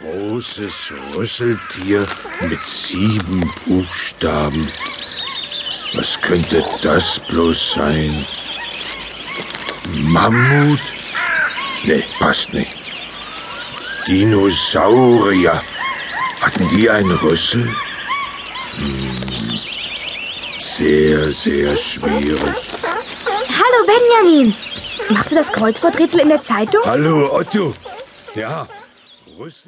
großes Rüsseltier mit sieben Buchstaben. Was könnte das bloß sein? Mammut? Nee, passt nicht. Dinosaurier. Hatten die einen Rüssel? Hm. Sehr, sehr schwierig. Hallo Benjamin. Machst du das Kreuzworträtsel in der Zeitung? Hallo Otto. Ja, Rüssel.